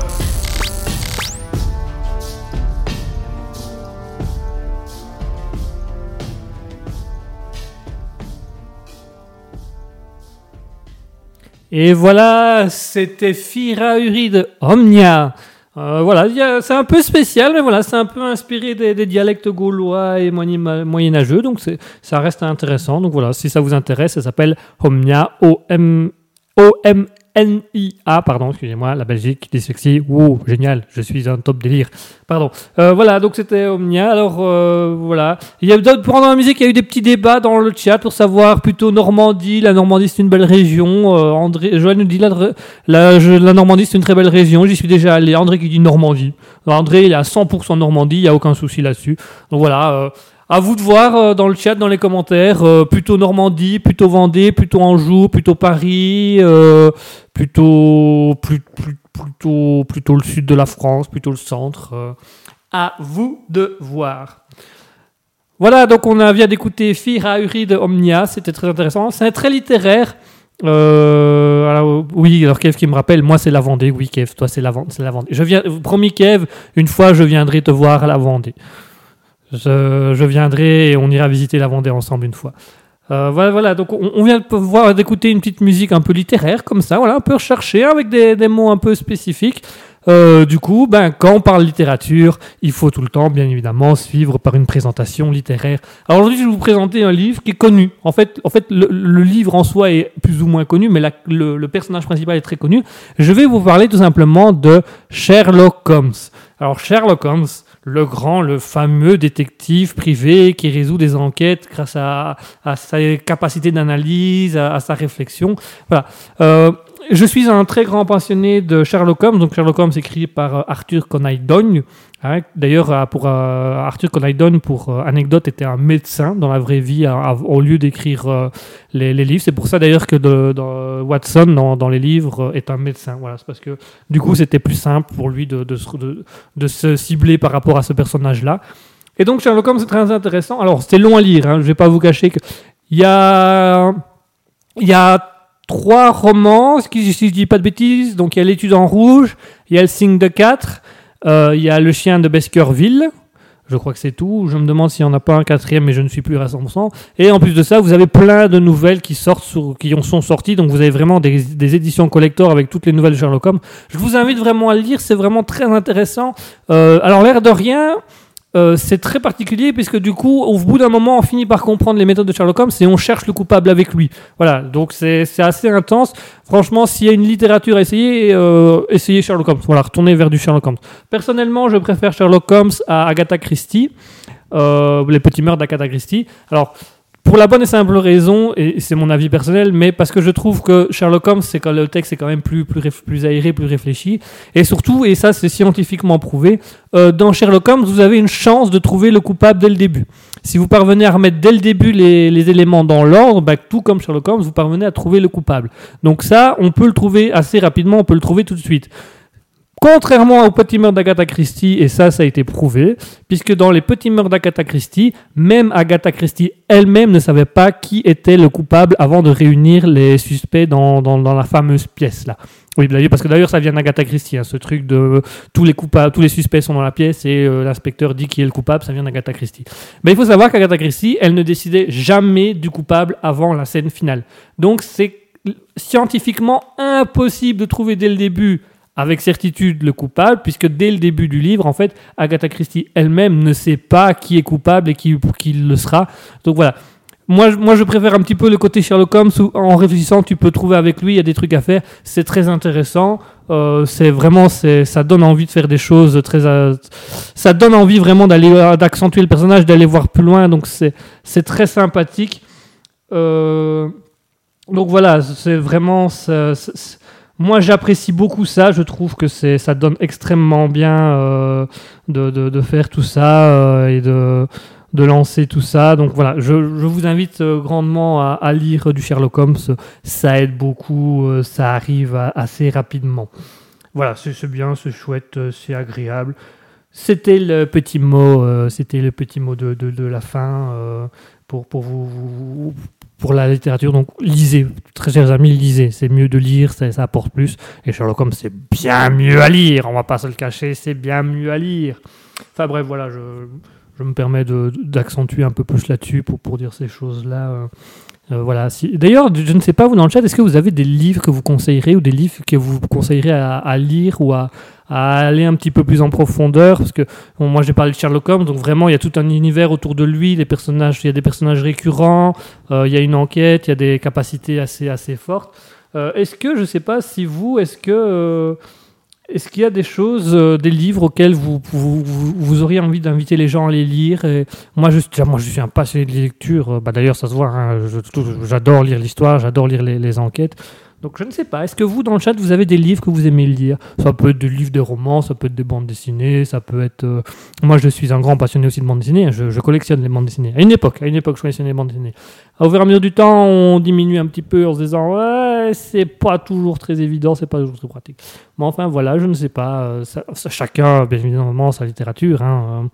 Et voilà, c'était Fira Uride Omnia. Euh, voilà, c'est un peu spécial, mais voilà, c'est un peu inspiré des, dialectes gaulois et moyen- moyenâgeux, donc ça reste intéressant. Donc voilà, si ça vous intéresse, ça s'appelle Omnia, O-M- O-M-N-I-A, pardon, excusez-moi, la Belgique, dyslexie, wow, génial, je suis un top délire. Pardon. Euh, voilà, donc c'était Omnia. Alors euh, voilà, il y a pendant la musique, il y a eu des petits débats dans le chat pour savoir plutôt Normandie. La Normandie, c'est une belle région. Euh, André, Joël nous dit la, la, la Normandie, c'est une très belle région. J'y suis déjà allé. André qui dit Normandie. André, il est à 100% Normandie. Il y a aucun souci là-dessus. Donc voilà. À vous de voir euh, dans le chat, dans les commentaires, euh, plutôt Normandie, plutôt Vendée, plutôt Anjou, plutôt Paris, euh, plutôt, plutôt, plutôt le sud de la France, plutôt le centre. à vous de voir. Voilà, donc on vient d'écouter Fira Uri de Omnia, c'était très intéressant. C'est très littéraire. Alors, oui, alors Kev qui me rappelle, moi c'est la Vendée. Oui, Kev, toi c'est la, c'est la Vendée. Je viens, promis Kev, une fois je viendrai te voir à la Vendée. Je, viendrai et on ira visiter la Vendée ensemble une fois. Euh, voilà, voilà, donc on, vient de voir d'écouter une petite musique un peu littéraire comme ça, voilà, un peu recherchée avec des, des mots un peu spécifiques. Euh, du coup, ben, quand on parle littérature, il faut tout le temps, bien évidemment, suivre par une présentation littéraire. Alors aujourd'hui, je vais vous présenter un livre qui est connu. En fait, en fait le, livre en soi est plus ou moins connu, mais le personnage principal est très connu. Je vais vous parler tout simplement de Sherlock Holmes. Alors Sherlock Holmes, le grand, le fameux détective privé qui résout des enquêtes grâce à, à sa capacité d'analyse, à, sa réflexion. Voilà. Euh, je suis un très grand passionné de Sherlock Holmes. Donc Sherlock Holmes écrit par euh, Arthur Conan Doyle. hein. D'ailleurs, euh, pour euh, Arthur Conan Doyle, pour anecdote, était un médecin dans la vraie vie à- au lieu d'écrire les, livres. C'est pour ça d'ailleurs que Watson dans, les livres est un médecin. Voilà, c'est parce que du coup c'était plus simple pour lui de, se- cibler par rapport à ce personnage-là. Et donc Sherlock Holmes c'est très intéressant. Alors c'est long à lire. Hein. Je vais pas vous cacher que il y a il y a trois romans, si je dis pas de bêtises. Donc il y a l'étude en rouge, il y a le signe de 4, il y a le chien de Baskerville. Je crois que c'est tout. Je me demande s'il n'y en a pas un quatrième, mais je ne suis plus à 100%. Et en plus de ça, vous avez plein de nouvelles qui sortent, qui en sont sorties. Donc vous avez vraiment des, des éditions collector avec toutes les nouvelles de Sherlock Holmes. Je vous invite vraiment à le lire. C'est vraiment très intéressant. Euh, alors l'air de rien, euh, c'est très particulier puisque du coup, au bout d'un moment, on finit par comprendre les méthodes de Sherlock Holmes et on cherche le coupable avec lui. Voilà, donc c'est assez intense. Franchement, s'il y a une littérature à essayer, euh, essayez Sherlock Holmes. Voilà, retournez vers du Sherlock Holmes. Personnellement, je préfère Sherlock Holmes à Agatha Christie, euh, les petits meurtres d'Agatha Christie. Alors, pour la bonne et simple raison, et c'est mon avis personnel, mais parce que je trouve que Sherlock Holmes, c'est quand le texte est quand même plus, plus, plus aéré, plus réfléchi. Et surtout, et ça c'est scientifiquement prouvé, euh, dans Sherlock Holmes, vous avez une chance de trouver le coupable dès le début. Si vous parvenez à remettre dès le début les, les éléments dans l'ordre, bah, tout comme Sherlock Holmes, vous parvenez à trouver le coupable. Donc ça, on peut le trouver assez rapidement, on peut le trouver tout de suite. Contrairement au Petit meurtre d'Agatha Christie, et ça, ça a été prouvé, puisque dans les Petits meurtres d'Agatha Christie, même Agatha Christie elle-même ne savait pas qui était le coupable avant de réunir les suspects dans, dans, la fameuse pièce là. Oui, parce que d'ailleurs ça vient d'Agatha Christie, hein, ce truc de tous les coupables, tous les suspects sont dans la pièce et euh, l'inspecteur dit qui est le coupable, ça vient d'Agatha Christie. Mais il faut savoir qu'Agatha Christie, elle ne décidait jamais du coupable avant la scène finale. Donc c'est scientifiquement impossible de trouver dès le début avec certitude le coupable, puisque dès le début du livre, en fait, Agatha Christie elle-même ne sait pas qui est coupable et qui, qui le sera. Donc voilà. Moi, moi, je préfère un petit peu le côté Sherlock Holmes où, en réfléchissant, tu peux trouver avec lui, il y a des trucs à faire. C'est très intéressant. Euh, c'est vraiment, c'est, ça donne envie de faire des choses très. euh, ça donne envie vraiment d'aller, euh, d'accentuer le personnage, d'aller voir plus loin. Donc c'est, c'est très sympathique. Euh, donc voilà, c'est vraiment. Moi, j'apprécie beaucoup ça. Je trouve que c'est, ça donne extrêmement bien euh, de, de, faire tout ça euh, et de, de lancer tout ça. Donc voilà, je, je vous invite euh, grandement à, lire du Sherlock Holmes. Ça aide beaucoup, ça arrive assez rapidement. Voilà, c'est, bien, c'est chouette, c'est agréable. C'était le petit mot, c'était le petit mot de, de- la fin pour, pour vous- pour la littérature. Donc lisez, très chers amis, lisez. C'est mieux de lire, ça, apporte plus. Et Sherlock Holmes, c'est bien mieux à lire. On va pas se le cacher, c'est bien mieux à lire. Enfin bref, voilà, je, me permets d'accentuer un peu plus là-dessus pour, pour dire ces choses-là. Euh. Euh, voilà. Si... D'ailleurs, je ne sais pas, vous dans le chat, est-ce que vous avez des livres que vous conseillerez ou des livres que vous conseillerez à, à lire ou à, à aller un petit peu plus en profondeur? Parce que bon, moi, j'ai parlé de Sherlock Holmes, donc vraiment, il y a tout un univers autour de lui, des personnages, il y a des personnages récurrents, euh, il y a une enquête, il y a des capacités assez, assez fortes. Euh, est-ce que, je ne sais pas si vous, est-ce que... est-ce qu'il y a des choses, euh, des livres auxquels vous, vous, auriez envie d'inviter les gens à les lire moi, je, moi, je suis un passionné de lecture. Bah, D'ailleurs, ça se voit. hein, J'adore lire l'histoire, j'adore lire les enquêtes. Donc, je ne sais pas. Est-ce que vous, dans le chat, vous avez des livres que vous aimez lire? Ça peut être des livres de romans, ça peut être des bandes dessinées, ça peut être. euh, Moi, je suis un grand passionné aussi de bandes dessinées. hein, Je, collectionne les bandes dessinées. À une époque, à une époque, je collectionnais les bandes dessinées. Au fur et à mesure du temps, on diminue un petit peu en se disant ouais, c'est pas toujours très évident, c'est pas toujours très pratique. Mais enfin, voilà, je ne sais pas. euh, chacun, bien évidemment, sa littérature. Hein, euh.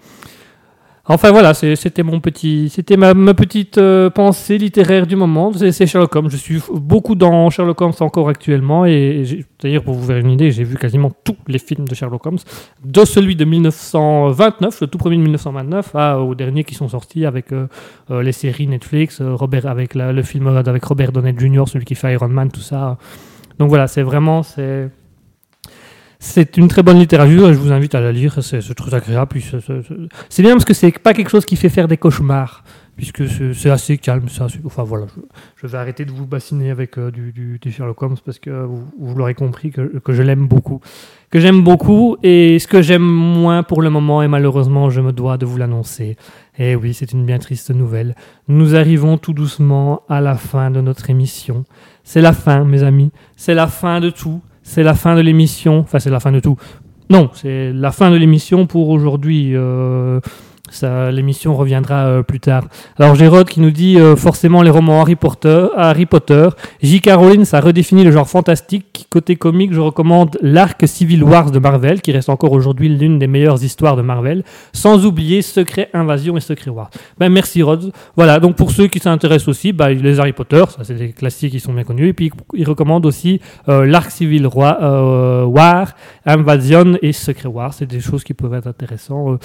Enfin voilà, c'était mon petit, c'était ma, petite euh, pensée littéraire du moment. C'est Sherlock Holmes. Je suis beaucoup dans Sherlock Holmes encore actuellement et j'ai- d'ailleurs pour vous faire une idée, j'ai vu quasiment tous les films de Sherlock Holmes, de celui de 1929, le tout premier de 1929, à, au dernier qui sont sortis avec euh, euh, les séries Netflix, Robert avec la- le film avec Robert Downey Jr., celui qui fait Iron Man, tout ça. Donc voilà, c'est vraiment c'est c'est une très bonne littérature et je vous invite à la lire. C'est très agréable. C'est- bien parce que c'est pas quelque chose qui fait faire des cauchemars, puisque c'est assez calme. Enfin voilà, je, je vais arrêter de vous bassiner avec euh, du, Sherlock Holmes parce que vous, l'aurez compris que, que je l'aime beaucoup. Que j'aime beaucoup et ce que j'aime moins pour le moment, et malheureusement je me dois de vous l'annoncer. Et oui, c'est une bien triste nouvelle. Nous arrivons tout doucement à la fin de notre émission. C'est la fin, mes amis. C'est la fin de tout. C'est la fin de l'émission. Enfin, c'est la fin de tout. Non, c'est la fin de l'émission pour aujourd'hui. Euh, l'émission reviendra euh, plus tard. Alors Gérard qui nous dit euh, forcément les romans Harry Potter. Harry Potter. J. Caroline, ça redéfinit le genre fantastique. Côté comique, je recommande l'arc Civil Wars de Marvel, qui reste encore aujourd'hui l'une des meilleures histoires de Marvel. Sans oublier Secret Invasion et Secret Wars. Ben merci Rod. Voilà, donc pour ceux qui s'intéressent aussi, bah, les Harry Potter, ça c'est des classiques qui sont bien connus. Et puis il recommande aussi euh, l'arc Civil War, Invasion et Secret War. C'est des choses qui peuvent être intéressantes,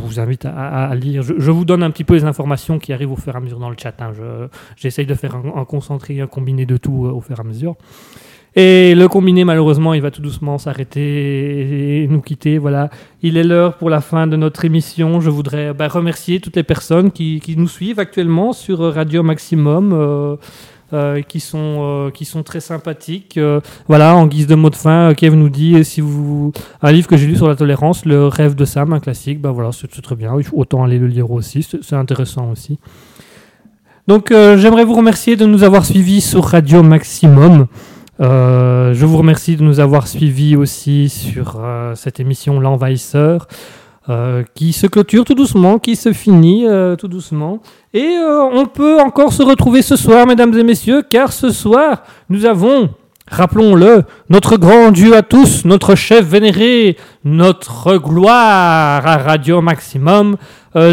vous invite à, lire. Je, je vous donne un petit peu les informations qui arrivent au fur et à mesure dans le chat. hein. Je- J'essaye de faire un, concentré, un combiné de tout euh, au fur et à mesure. Et le combiné, malheureusement, il va tout doucement s'arrêter et nous quitter. Voilà, il est l'heure pour la fin de notre émission. Je voudrais bah, remercier toutes les personnes qui, qui nous suivent actuellement sur Radio Maximum. euh, euh, qui sont euh, qui sont très sympathiques. Euh, voilà, en guise de mot de fin, Kev nous dit si vous un livre que j'ai lu sur la tolérance, Le rêve de Sam, un classique. Bah voilà, c'est très bien. Autant aller le lire aussi. C'est intéressant aussi. Donc j'aimerais vous remercier de nous avoir suivis sur Radio Maximum. Je vous remercie de nous avoir suivis aussi sur cette émission L'Envahisseur, euh, qui se clôture tout doucement, qui se finit euh, tout doucement. Et euh, on peut encore se retrouver ce soir, mesdames et messieurs, car ce soir, nous avons, rappelons-le, notre grand Dieu à tous, notre chef vénéré, notre gloire à Radio Maximum,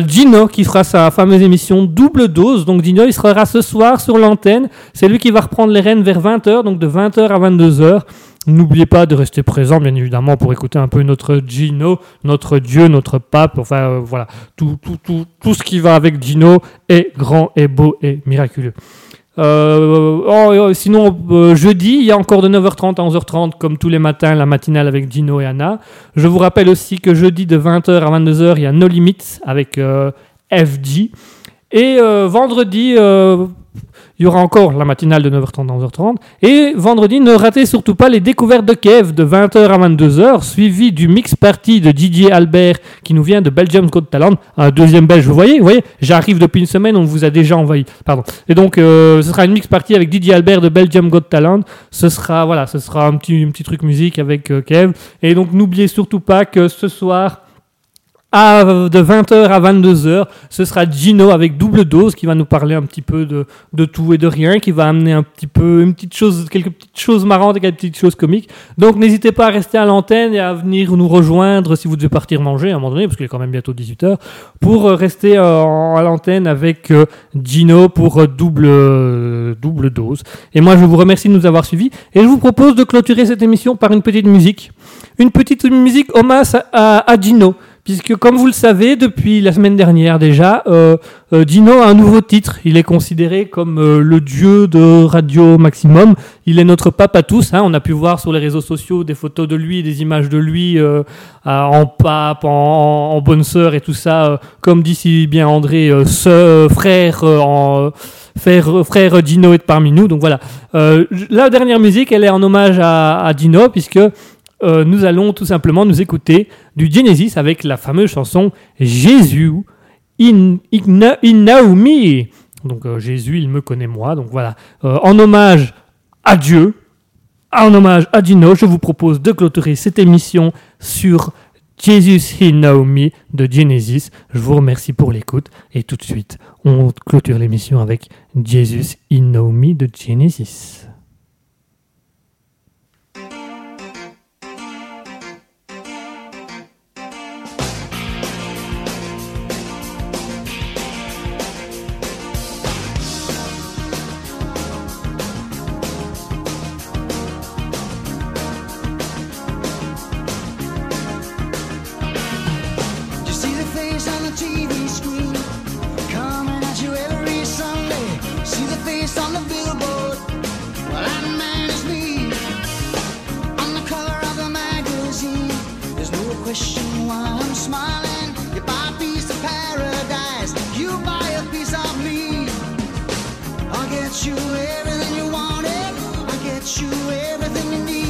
Gino, qui fera sa fameuse émission double dose. Donc Gino, il sera ce soir sur l'antenne. C'est lui qui va reprendre les rênes vers 20h, donc de 20h à 22h. N'oubliez pas de rester présent, bien évidemment, pour écouter un peu notre Gino, notre Dieu, notre pape. Enfin, euh, voilà, tout, ce qui va avec Gino est grand et beau et miraculeux. Euh, oh, oh, sinon, euh, jeudi, il y a encore de 9h30 à 11h30, comme tous les matins, la matinale avec Gino et Anna. Je vous rappelle aussi que jeudi, de 20h à 22h, il y a No Limits avec euh, FG. Et euh, vendredi, euh, il y aura encore la matinale de 9h30 à 11h30. Et vendredi, ne ratez surtout pas les découvertes de Kev de 20h à 22h, suivi du mix party de Didier Albert qui nous vient de Belgium Got Talent, un deuxième belge. Vous voyez, vous voyez, j'arrive depuis une semaine, on vous a déjà envahi. Pardon. Et donc, euh, ce sera une mix party avec Didier Albert de Belgium Got Talent. Ce sera, voilà, ce sera un petit, un petit truc musique avec euh, Kev. Et donc, n'oubliez surtout pas que ce soir, à, de 20h à 22h, ce sera Gino avec double dose qui va nous parler un petit peu de, de tout et de rien, qui va amener un petit peu, une petite chose, quelques petites choses marrantes et quelques petites choses comiques. Donc n'hésitez pas à rester à l'antenne et à venir nous rejoindre si vous devez partir manger à un moment donné, parce qu'il est quand même bientôt 18h, pour euh, rester euh, à l'antenne avec euh, Gino pour double, double dose. Et moi, je vous remercie de nous avoir suivis et je vous propose de clôturer cette émission par une petite musique. Une petite musique hommage à, à Gino. Puisque, comme vous le savez, depuis la semaine dernière déjà, euh, euh, Gino a un nouveau titre. Il est considéré comme euh, le dieu de Radio Maximum. Il est notre pape à tous. hein. On a pu voir sur les réseaux sociaux des photos de lui, des images de lui euh, en pape, en, en bonne sœur et tout ça. euh, comme dit si bien André, sœur, frère, euh, en, frère, frère Gino est parmi nous. Donc voilà. Euh, la dernière musique, elle est en hommage à, à Gino, puisque euh, nous allons tout simplement nous écouter du Genesis avec la fameuse chanson Jésus in, in, in me. Donc euh, Jésus, il me connaît moi. Donc voilà. Euh, en hommage à Dieu, en hommage à Gino, je vous propose de clôturer cette émission sur Jesus Know Me de Genesis. Je vous remercie pour l'écoute et tout de suite, on clôture l'émission avec Jesus Know Me de Genesis. You everything you wanted. I'll get you everything you want it I get you everything you need.